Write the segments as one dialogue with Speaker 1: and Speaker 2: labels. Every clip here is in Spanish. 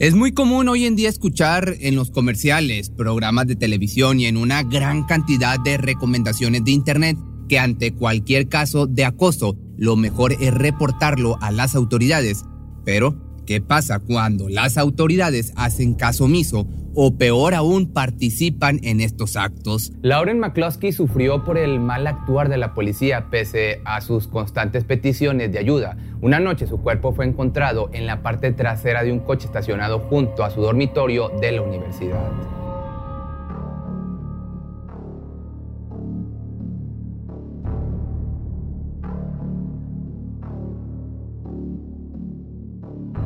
Speaker 1: Es muy común hoy en día escuchar en los comerciales, programas de televisión y en una gran cantidad de recomendaciones de Internet que ante cualquier caso de acoso, lo mejor es reportarlo a las autoridades. Pero, ¿qué pasa cuando las autoridades hacen caso omiso o peor aún participan en estos actos?
Speaker 2: Lauren McCloskey sufrió por el mal actuar de la policía pese a sus constantes peticiones de ayuda. Una noche su cuerpo fue encontrado en la parte trasera de un coche estacionado junto a su dormitorio de la universidad.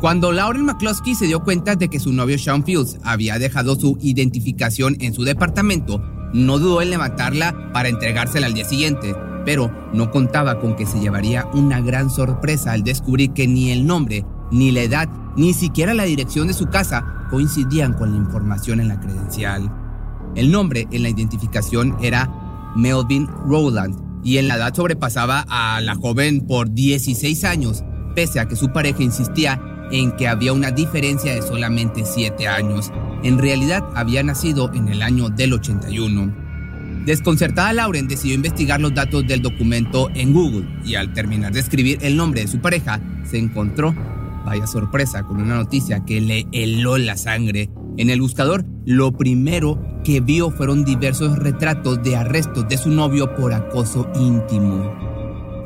Speaker 1: Cuando Lauren McCloskey se dio cuenta de que su novio Sean Fields había dejado su identificación en su departamento, no dudó en levantarla para entregársela al día siguiente, pero no contaba con que se llevaría una gran sorpresa al descubrir que ni el nombre, ni la edad, ni siquiera la dirección de su casa coincidían con la información en la credencial. El nombre en la identificación era Melvin Rowland y en la edad sobrepasaba a la joven por 16 años, pese a que su pareja insistía en que había una diferencia de solamente 7 años. En realidad había nacido en el año del 81. Desconcertada, Lauren decidió investigar los datos del documento en Google y al terminar de escribir el nombre de su pareja, se encontró, vaya sorpresa, con una noticia que le heló la sangre. En el buscador, lo primero que vio fueron diversos retratos de arrestos de su novio por acoso íntimo.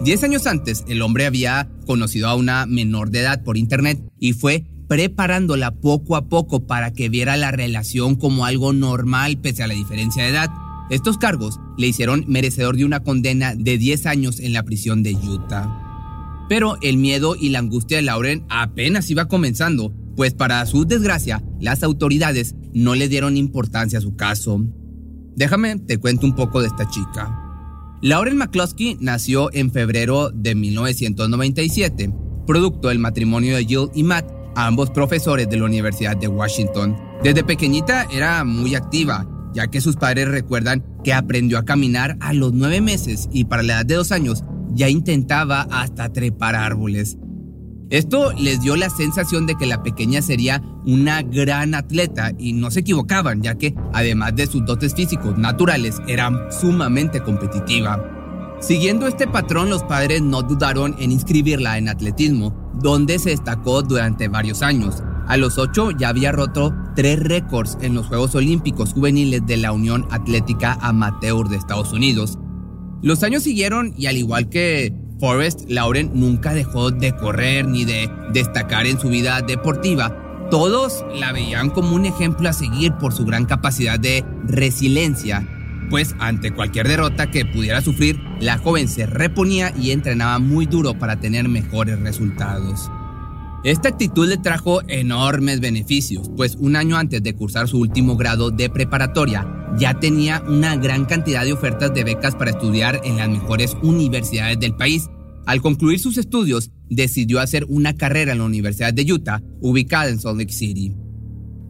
Speaker 1: Diez años antes, el hombre había conocido a una menor de edad por internet y fue preparándola poco a poco para que viera la relación como algo normal pese a la diferencia de edad. Estos cargos le hicieron merecedor de una condena de 10 años en la prisión de Utah. Pero el miedo y la angustia de Lauren apenas iba comenzando, pues para su desgracia, las autoridades no le dieron importancia a su caso. Déjame te cuento un poco de esta chica. Lauren McCloskey nació en febrero de 1997, producto del matrimonio de Jill y Matt, ambos profesores de la Universidad de Washington. Desde pequeñita era muy activa, ya que sus padres recuerdan que aprendió a caminar a los nueve meses y para la edad de dos años ya intentaba hasta trepar árboles. Esto les dio la sensación de que la pequeña sería una gran atleta y no se equivocaban, ya que además de sus dotes físicos naturales, era sumamente competitiva. Siguiendo este patrón, los padres no dudaron en inscribirla en atletismo, donde se destacó durante varios años. A los ocho ya había roto tres récords en los Juegos Olímpicos Juveniles de la Unión Atlética Amateur de Estados Unidos. Los años siguieron y al igual que Forrest, Lauren nunca dejó de correr ni de destacar en su vida deportiva. Todos la veían como un ejemplo a seguir por su gran capacidad de resiliencia, pues ante cualquier derrota que pudiera sufrir, la joven se reponía y entrenaba muy duro para tener mejores resultados. Esta actitud le trajo enormes beneficios, pues un año antes de cursar su último grado de preparatoria, ya tenía una gran cantidad de ofertas de becas para estudiar en las mejores universidades del país. Al concluir sus estudios, decidió hacer una carrera en la Universidad de Utah, ubicada en Salt Lake City.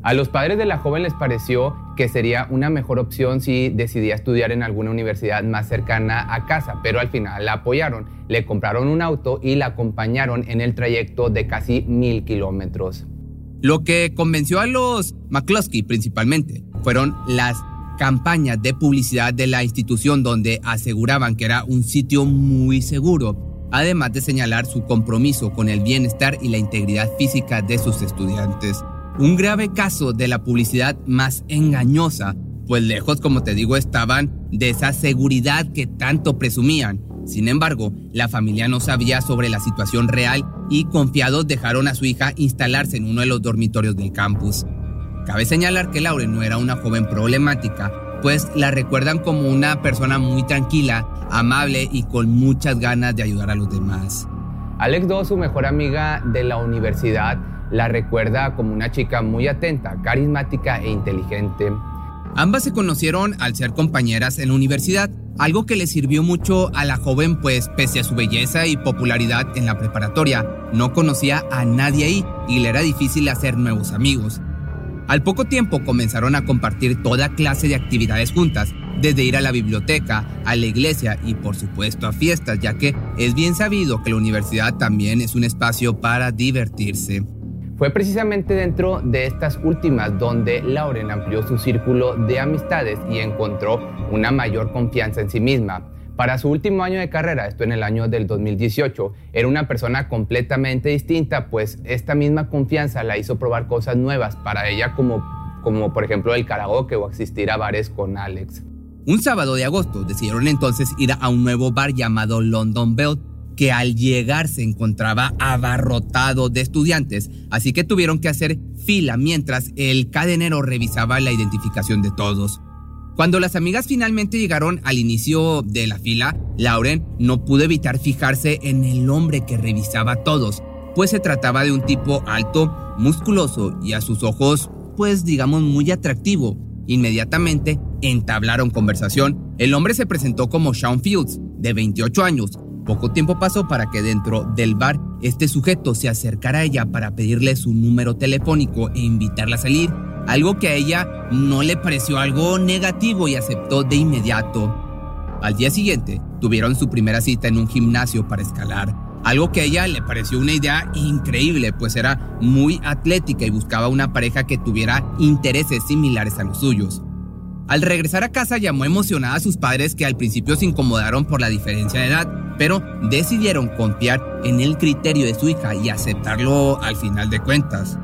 Speaker 2: A los padres de la joven les pareció que sería una mejor opción si decidía estudiar en alguna universidad más cercana a casa, pero al final la apoyaron, le compraron un auto y la acompañaron en el trayecto de casi mil kilómetros.
Speaker 1: Lo que convenció a los McCluskey principalmente fueron las campañas de publicidad de la institución donde aseguraban que era un sitio muy seguro, además de señalar su compromiso con el bienestar y la integridad física de sus estudiantes. Un grave caso de la publicidad más engañosa, pues lejos, como te digo, estaban de esa seguridad que tanto presumían. Sin embargo, la familia no sabía sobre la situación real y confiados dejaron a su hija instalarse en uno de los dormitorios del campus. Cabe señalar que Lauren no era una joven problemática, pues la recuerdan como una persona muy tranquila, amable y con muchas ganas de ayudar a los demás.
Speaker 2: Alex Do, su mejor amiga de la universidad, la recuerda como una chica muy atenta, carismática e inteligente.
Speaker 1: Ambas se conocieron al ser compañeras en la universidad, algo que le sirvió mucho a la joven pues pese a su belleza y popularidad en la preparatoria, no conocía a nadie ahí y le era difícil hacer nuevos amigos. Al poco tiempo comenzaron a compartir toda clase de actividades juntas, desde ir a la biblioteca, a la iglesia y por supuesto a fiestas, ya que es bien sabido que la universidad también es un espacio para divertirse.
Speaker 2: Fue precisamente dentro de estas últimas donde Lauren amplió su círculo de amistades y encontró una mayor confianza en sí misma. Para su último año de carrera, esto en el año del 2018, era una persona completamente distinta, pues esta misma confianza la hizo probar cosas nuevas para ella como, como por ejemplo el karaoke o asistir a bares con Alex.
Speaker 1: Un sábado de agosto decidieron entonces ir a un nuevo bar llamado London Belt que al llegar se encontraba abarrotado de estudiantes, así que tuvieron que hacer fila mientras el cadenero revisaba la identificación de todos. Cuando las amigas finalmente llegaron al inicio de la fila, Lauren no pudo evitar fijarse en el hombre que revisaba a todos, pues se trataba de un tipo alto, musculoso y a sus ojos, pues digamos muy atractivo. Inmediatamente entablaron conversación. El hombre se presentó como Sean Fields, de 28 años, poco tiempo pasó para que dentro del bar este sujeto se acercara a ella para pedirle su número telefónico e invitarla a salir, algo que a ella no le pareció algo negativo y aceptó de inmediato. Al día siguiente, tuvieron su primera cita en un gimnasio para escalar, algo que a ella le pareció una idea increíble, pues era muy atlética y buscaba una pareja que tuviera intereses similares a los suyos. Al regresar a casa llamó emocionada a sus padres que al principio se incomodaron por la diferencia de edad, pero decidieron confiar en el criterio de su hija y aceptarlo al final de cuentas.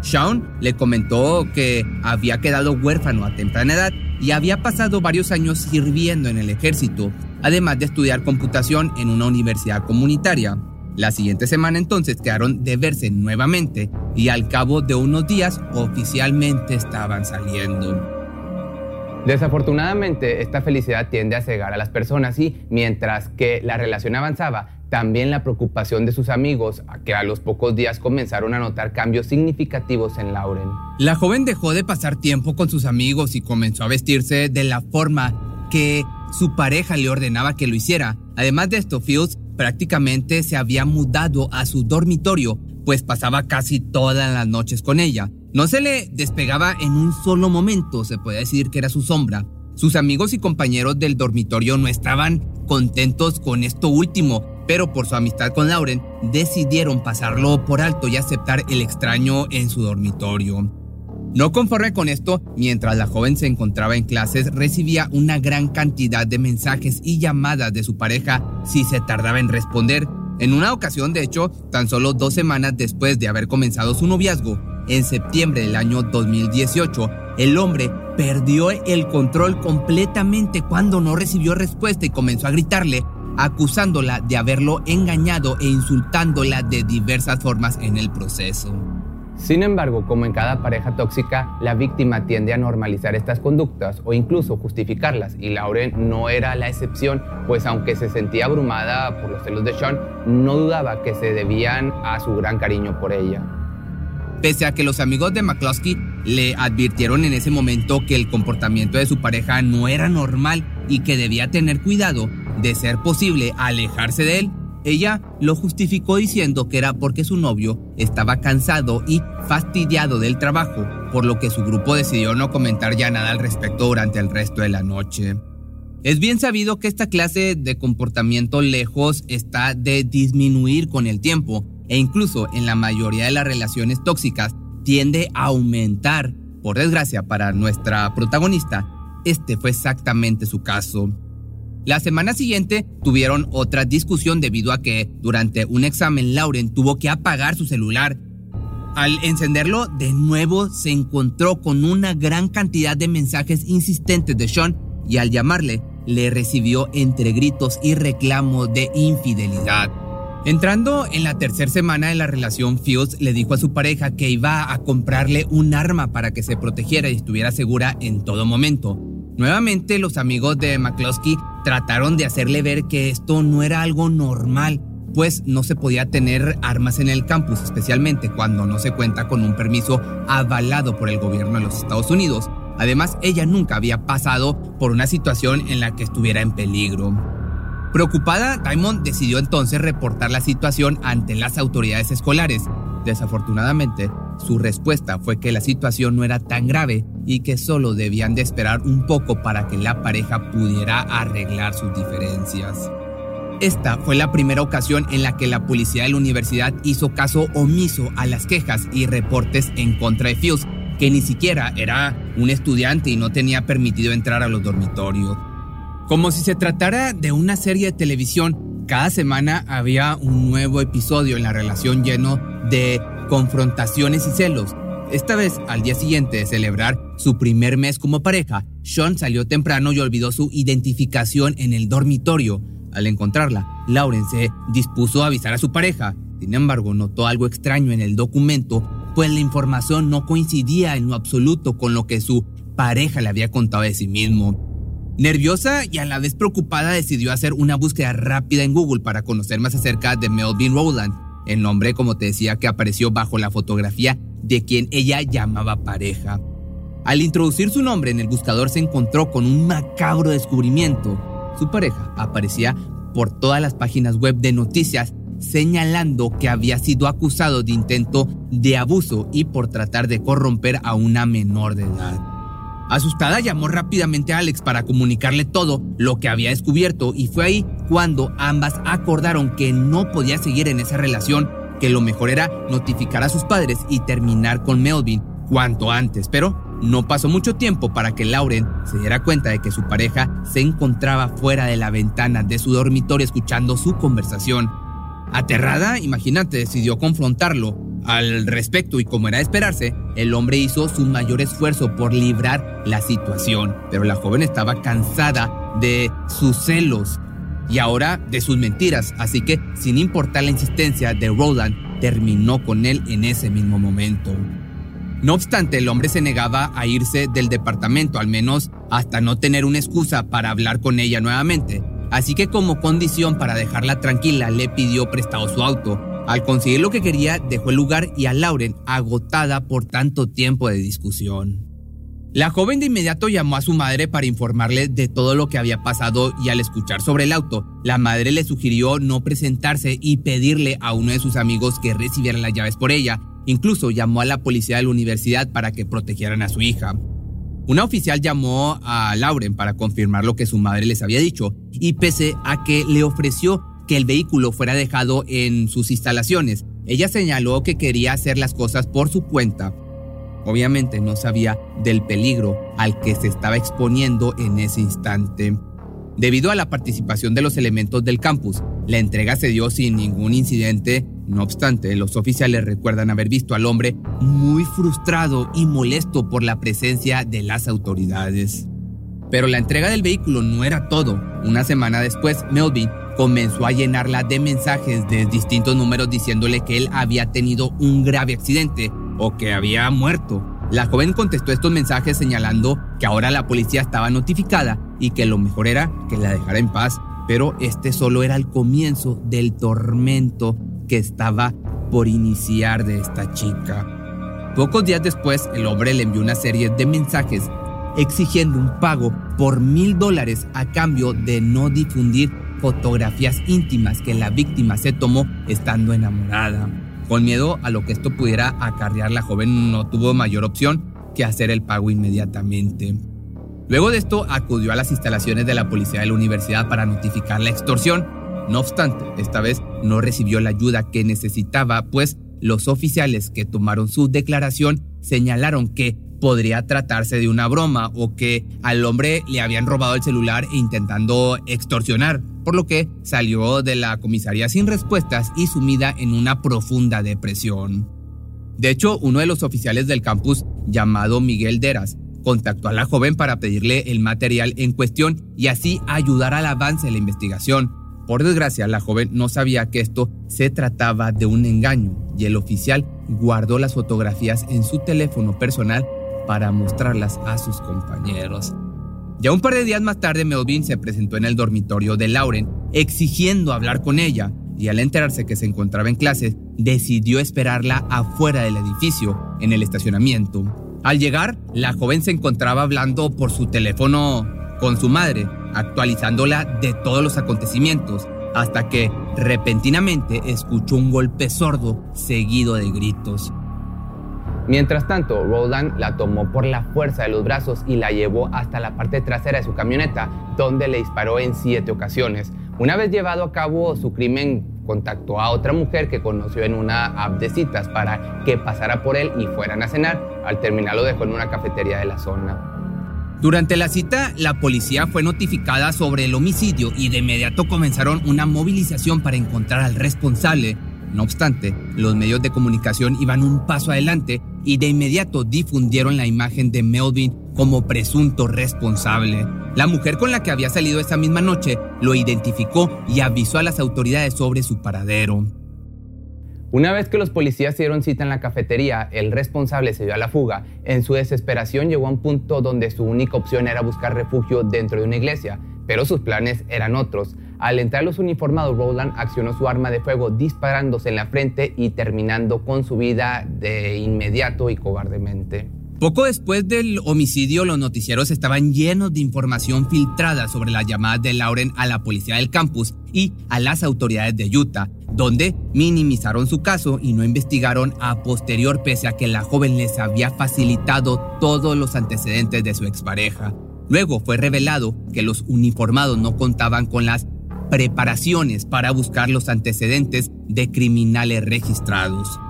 Speaker 1: Sean le comentó que había quedado huérfano a temprana edad y había pasado varios años sirviendo en el ejército, además de estudiar computación en una universidad comunitaria. La siguiente semana entonces quedaron de verse nuevamente y al cabo de unos días oficialmente estaban saliendo.
Speaker 2: Desafortunadamente, esta felicidad tiende a cegar a las personas y mientras que la relación avanzaba, también la preocupación de sus amigos, que a los pocos días comenzaron a notar cambios significativos en Lauren.
Speaker 1: La joven dejó de pasar tiempo con sus amigos y comenzó a vestirse de la forma que su pareja le ordenaba que lo hiciera. Además de esto, Fields prácticamente se había mudado a su dormitorio, pues pasaba casi todas las noches con ella. No se le despegaba en un solo momento, se puede decir que era su sombra. Sus amigos y compañeros del dormitorio no estaban contentos con esto último, pero por su amistad con Lauren decidieron pasarlo por alto y aceptar el extraño en su dormitorio. No conforme con esto, mientras la joven se encontraba en clases, recibía una gran cantidad de mensajes y llamadas de su pareja si se tardaba en responder. En una ocasión, de hecho, tan solo dos semanas después de haber comenzado su noviazgo, en septiembre del año 2018, el hombre perdió el control completamente cuando no recibió respuesta y comenzó a gritarle, acusándola de haberlo engañado e insultándola de diversas formas en el proceso.
Speaker 2: Sin embargo, como en cada pareja tóxica, la víctima tiende a normalizar estas conductas o incluso justificarlas, y Lauren no era la excepción, pues aunque se sentía abrumada por los celos de Sean, no dudaba que se debían a su gran cariño por ella.
Speaker 1: Pese a que los amigos de McCloskey le advirtieron en ese momento que el comportamiento de su pareja no era normal y que debía tener cuidado de ser posible alejarse de él, ella lo justificó diciendo que era porque su novio estaba cansado y fastidiado del trabajo, por lo que su grupo decidió no comentar ya nada al respecto durante el resto de la noche. Es bien sabido que esta clase de comportamiento lejos está de disminuir con el tiempo, e incluso en la mayoría de las relaciones tóxicas tiende a aumentar. Por desgracia para nuestra protagonista, este fue exactamente su caso. La semana siguiente tuvieron otra discusión debido a que durante un examen Lauren tuvo que apagar su celular. Al encenderlo de nuevo se encontró con una gran cantidad de mensajes insistentes de Sean y al llamarle le recibió entre gritos y reclamos de infidelidad. Entrando en la tercera semana de la relación, Fields le dijo a su pareja que iba a comprarle un arma para que se protegiera y estuviera segura en todo momento. Nuevamente, los amigos de McCloskey trataron de hacerle ver que esto no era algo normal, pues no se podía tener armas en el campus, especialmente cuando no se cuenta con un permiso avalado por el gobierno de los Estados Unidos. Además, ella nunca había pasado por una situación en la que estuviera en peligro. Preocupada, Diamond decidió entonces reportar la situación ante las autoridades escolares. Desafortunadamente, su respuesta fue que la situación no era tan grave y que solo debían de esperar un poco para que la pareja pudiera arreglar sus diferencias. Esta fue la primera ocasión en la que la policía de la universidad hizo caso omiso a las quejas y reportes en contra de Fields, que ni siquiera era un estudiante y no tenía permitido entrar a los dormitorios. Como si se tratara de una serie de televisión, cada semana había un nuevo episodio en la relación lleno de confrontaciones y celos. Esta vez, al día siguiente de celebrar su primer mes como pareja, Sean salió temprano y olvidó su identificación en el dormitorio. Al encontrarla, Lauren se dispuso a avisar a su pareja. Sin embargo, notó algo extraño en el documento, pues la información no coincidía en lo absoluto con lo que su pareja le había contado de sí mismo. Nerviosa y a la vez preocupada, decidió hacer una búsqueda rápida en Google para conocer más acerca de Melvin Rowland, el nombre, como te decía, que apareció bajo la fotografía de quien ella llamaba pareja. Al introducir su nombre en el buscador se encontró con un macabro descubrimiento. Su pareja aparecía por todas las páginas web de noticias señalando que había sido acusado de intento de abuso y por tratar de corromper a una menor de edad. Asustada llamó rápidamente a Alex para comunicarle todo lo que había descubierto y fue ahí cuando ambas acordaron que no podía seguir en esa relación, que lo mejor era notificar a sus padres y terminar con Melvin cuanto antes, pero no pasó mucho tiempo para que Lauren se diera cuenta de que su pareja se encontraba fuera de la ventana de su dormitorio escuchando su conversación. Aterrada, imagínate, decidió confrontarlo. Al respecto y como era de esperarse, el hombre hizo su mayor esfuerzo por librar la situación, pero la joven estaba cansada de sus celos y ahora de sus mentiras, así que sin importar la insistencia de Roland, terminó con él en ese mismo momento. No obstante, el hombre se negaba a irse del departamento, al menos hasta no tener una excusa para hablar con ella nuevamente. Así que como condición para dejarla tranquila, le pidió prestado su auto. Al conseguir lo que quería, dejó el lugar y a Lauren, agotada por tanto tiempo de discusión. La joven de inmediato llamó a su madre para informarle de todo lo que había pasado y al escuchar sobre el auto, la madre le sugirió no presentarse y pedirle a uno de sus amigos que recibiera las llaves por ella, Incluso llamó a la policía de la universidad para que protegieran a su hija. Una oficial llamó a Lauren para confirmar lo que su madre les había dicho y pese a que le ofreció que el vehículo fuera dejado en sus instalaciones, ella señaló que quería hacer las cosas por su cuenta. Obviamente no sabía del peligro al que se estaba exponiendo en ese instante. Debido a la participación de los elementos del campus, la entrega se dio sin ningún incidente no obstante, los oficiales recuerdan haber visto al hombre muy frustrado y molesto por la presencia de las autoridades. Pero la entrega del vehículo no era todo. Una semana después, Melvin comenzó a llenarla de mensajes de distintos números diciéndole que él había tenido un grave accidente o que había muerto. La joven contestó estos mensajes señalando que ahora la policía estaba notificada y que lo mejor era que la dejara en paz, pero este solo era el comienzo del tormento que estaba por iniciar de esta chica. Pocos días después, el hombre le envió una serie de mensajes exigiendo un pago por mil dólares a cambio de no difundir fotografías íntimas que la víctima se tomó estando enamorada. Con miedo a lo que esto pudiera acarrear, la joven no tuvo mayor opción que hacer el pago inmediatamente. Luego de esto, acudió a las instalaciones de la policía de la universidad para notificar la extorsión no obstante, esta vez no recibió la ayuda que necesitaba, pues los oficiales que tomaron su declaración señalaron que podría tratarse de una broma o que al hombre le habían robado el celular intentando extorsionar, por lo que salió de la comisaría sin respuestas y sumida en una profunda depresión. De hecho, uno de los oficiales del campus, llamado Miguel Deras, contactó a la joven para pedirle el material en cuestión y así ayudar al avance de la investigación. Por desgracia, la joven no sabía que esto se trataba de un engaño y el oficial guardó las fotografías en su teléfono personal para mostrarlas a sus compañeros. Ya un par de días más tarde, Melvin se presentó en el dormitorio de Lauren exigiendo hablar con ella. y al enterarse que se encontraba en clases, decidió esperarla afuera del edificio, en el estacionamiento. Al llegar, la joven se encontraba hablando por su teléfono con su madre, actualizándola de todos los acontecimientos, hasta que repentinamente escuchó un golpe sordo seguido de gritos.
Speaker 2: Mientras tanto, Roland la tomó por la fuerza de los brazos y la llevó hasta la parte trasera de su camioneta, donde le disparó en siete ocasiones. Una vez llevado a cabo su crimen, contactó a otra mujer que conoció en una app de citas para que pasara por él y fueran a cenar. Al terminar lo dejó en una cafetería de la zona.
Speaker 1: Durante la cita, la policía fue notificada sobre el homicidio y de inmediato comenzaron una movilización para encontrar al responsable. No obstante, los medios de comunicación iban un paso adelante y de inmediato difundieron la imagen de Melvin como presunto responsable. La mujer con la que había salido esa misma noche lo identificó y avisó a las autoridades sobre su paradero.
Speaker 2: Una vez que los policías dieron cita en la cafetería, el responsable se dio a la fuga. En su desesperación llegó a un punto donde su única opción era buscar refugio dentro de una iglesia, pero sus planes eran otros. Al entrar los uniformados, Roland accionó su arma de fuego disparándose en la frente y terminando con su vida de inmediato y cobardemente.
Speaker 1: Poco después del homicidio, los noticieros estaban llenos de información filtrada sobre las llamadas de Lauren a la policía del campus y a las autoridades de Utah, donde minimizaron su caso y no investigaron a posterior pese a que la joven les había facilitado todos los antecedentes de su expareja. Luego fue revelado que los uniformados no contaban con las preparaciones para buscar los antecedentes de criminales registrados.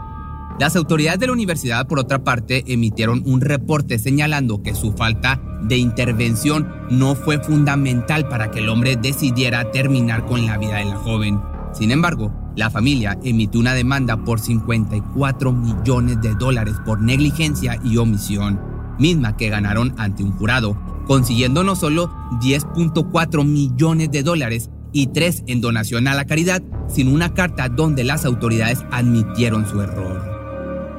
Speaker 1: Las autoridades de la universidad, por otra parte, emitieron un reporte señalando que su falta de intervención no fue fundamental para que el hombre decidiera terminar con la vida de la joven. Sin embargo, la familia emitió una demanda por 54 millones de dólares por negligencia y omisión, misma que ganaron ante un jurado, consiguiendo no solo 10.4 millones de dólares y 3 en donación a la caridad, sino una carta donde las autoridades admitieron su error.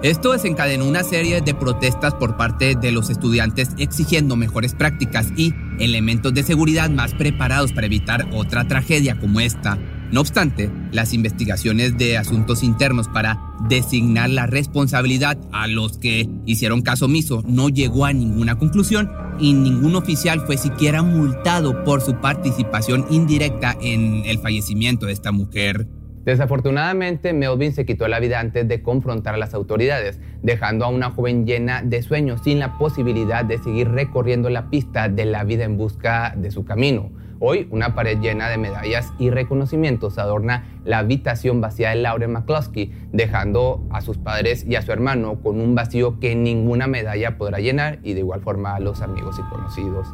Speaker 1: Esto desencadenó una serie de protestas por parte de los estudiantes exigiendo mejores prácticas y elementos de seguridad más preparados para evitar otra tragedia como esta. No obstante, las investigaciones de asuntos internos para designar la responsabilidad a los que hicieron caso omiso no llegó a ninguna conclusión y ningún oficial fue siquiera multado por su participación indirecta en el fallecimiento de esta mujer.
Speaker 2: Desafortunadamente, Melvin se quitó la vida antes de confrontar a las autoridades, dejando a una joven llena de sueños sin la posibilidad de seguir recorriendo la pista de la vida en busca de su camino. Hoy, una pared llena de medallas y reconocimientos adorna la habitación vacía de Lauren McCloskey, dejando a sus padres y a su hermano con un vacío que ninguna medalla podrá llenar y de igual forma a los amigos y conocidos.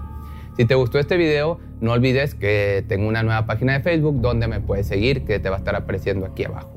Speaker 2: Si te gustó este video, no olvides que tengo una nueva página de Facebook donde me puedes seguir, que te va a estar apareciendo aquí abajo.